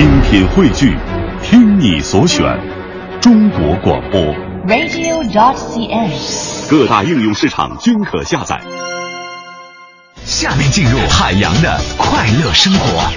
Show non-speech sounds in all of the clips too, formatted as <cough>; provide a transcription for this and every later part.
精品汇聚，听你所选，中国广播。radio.dot.cn，。各大应用市场均可下载。下面进入海洋的快乐生活。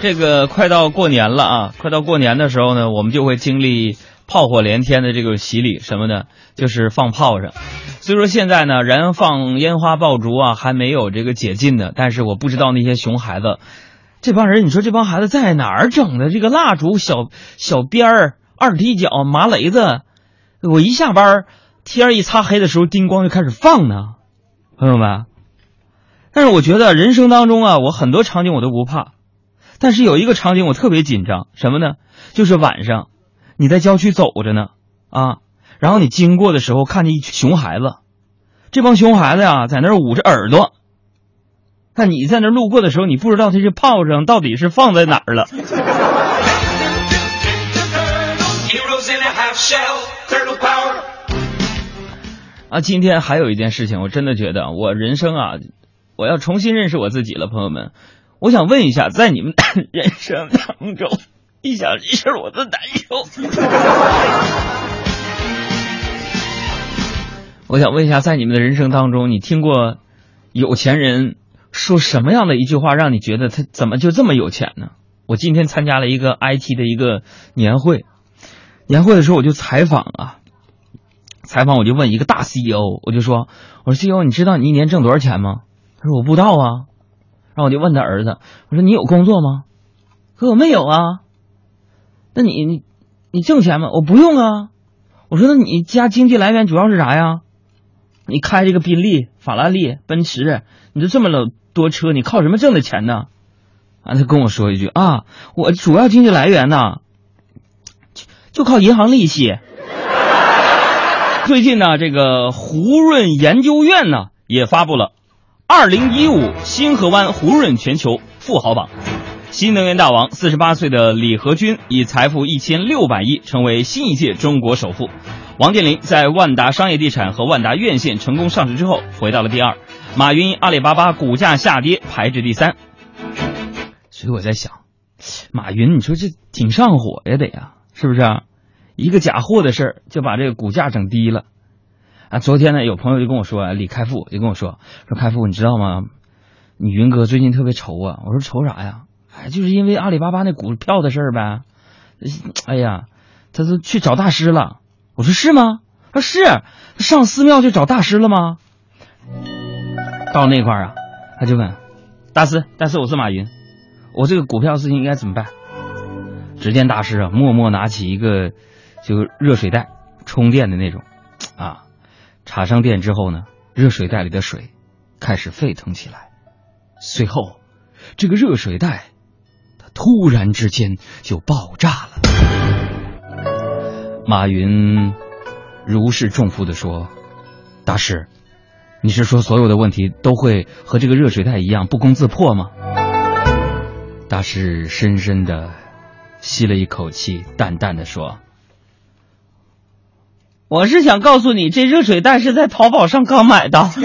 这个快到过年了啊！快到过年的时候呢，我们就会经历炮火连天的这个洗礼，什么的？就是放炮仗。所以说现在呢，燃放烟花爆竹啊，还没有这个解禁的。但是我不知道那些熊孩子，这帮人，你说这帮孩子在哪儿整的这个蜡烛、小小鞭儿、二踢脚、麻雷子？我一下班，天一擦黑的时候，叮咣就开始放呢，朋友们。但是我觉得人生当中啊，我很多场景我都不怕。但是有一个场景我特别紧张，什么呢？就是晚上，你在郊区走着呢，啊，然后你经过的时候看见一群熊孩子，这帮熊孩子呀、在那儿捂着耳朵。但你在那儿路过的时候，你不知道这些炮仗到底是放在哪儿了。啊，今天还有一件事情，我真的觉得我人生啊，我要重新认识我自己了，朋友们。我想问一下，在你们 <coughs> 人生当中，一想一事我都难受。<laughs> 我想问一下，在你们的人生当中，你听过有钱人说什么样的一句话，让你觉得他怎么就这么有钱呢？我今天参加了一个 IT 的一个年会，年会的时候我就采访啊，采访我就问一个大 CEO，我就说，我说 CEO，你知道你一年挣多少钱吗？他说我不知道啊。然后我就问他儿子，我说你有工作吗？可我没有啊。那你你你挣钱吗？我不用啊。我说那你家经济来源主要是啥呀？你开这个宾利、法拉利、奔驰，你都这么老多车，你靠什么挣的钱呢？啊，他跟我说一句啊，我主要经济来源呢，就靠银行利息。最近呢，这个胡润研究院呢也发布了二零一五星河湾胡润全球富豪榜，新能源大王四十八岁的李河君以财富一千六百亿成为新一届中国首富。王健林在万达商业地产和万达院线成功上市之后，回到了第二。马云阿里巴巴股价下跌，排至第三。所以我在想，马云，你说这挺上火呀，得呀，是不是啊？一个假货的事儿就把这个股价整低了。啊，昨天呢，有朋友就跟我说，李开复就跟我说，说开复，你知道吗？你云哥最近特别愁啊。我说愁啥呀？就是因为阿里巴巴那股票的事儿呗。哎呀，他都去找大师了。我说是吗？他说是，上寺庙去找大师了吗？到那块儿啊，他就问大师，大师，我是马云，我这个股票事情应该怎么办？只见大师啊，默默拿起一个就热水袋，充电的那种，啊，插上电之后呢，热水袋里的水开始沸腾起来，随后这个热水袋突然之间就爆炸了。马云如释重负的说：“大师，你是说所有的问题都会和这个热水袋一样不攻自破吗？”大师深深的吸了一口气，淡淡的说：“我是想告诉你，这热水袋是在淘宝上刚买的。<laughs>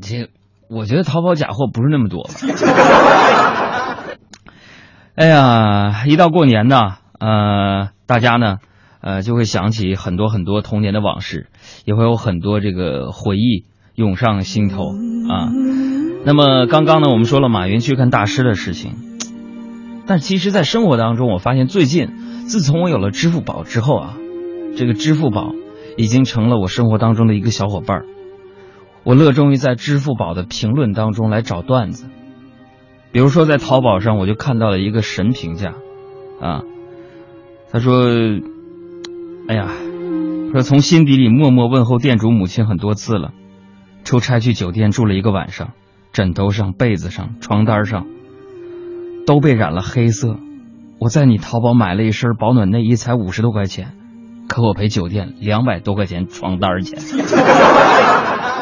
这，我觉得淘宝假货不是那么多。<laughs> 哎呀，一到过年呢，呃，大家呢，呃，就会想起很多很多童年的往事，也会有很多这个回忆涌上心头啊。那么刚刚呢，我们说了马云去看大师的事情，但其实，在生活当中，我发现最近，自从我有了支付宝之后啊，这个支付宝已经成了我生活当中的一个小伙伴儿。我乐衷于在支付宝的评论当中来找段子，比如说在淘宝上，我就看到了一个神评价，啊，他说：“哎呀，说从心底里默默问候店主母亲很多次了，出差去酒店住了一个晚上，枕头上、被子上、床单上都被染了黑色。我在你淘宝买了一身保暖内衣，才五十多块钱，可我赔酒店两百多块钱床单钱。<laughs> ”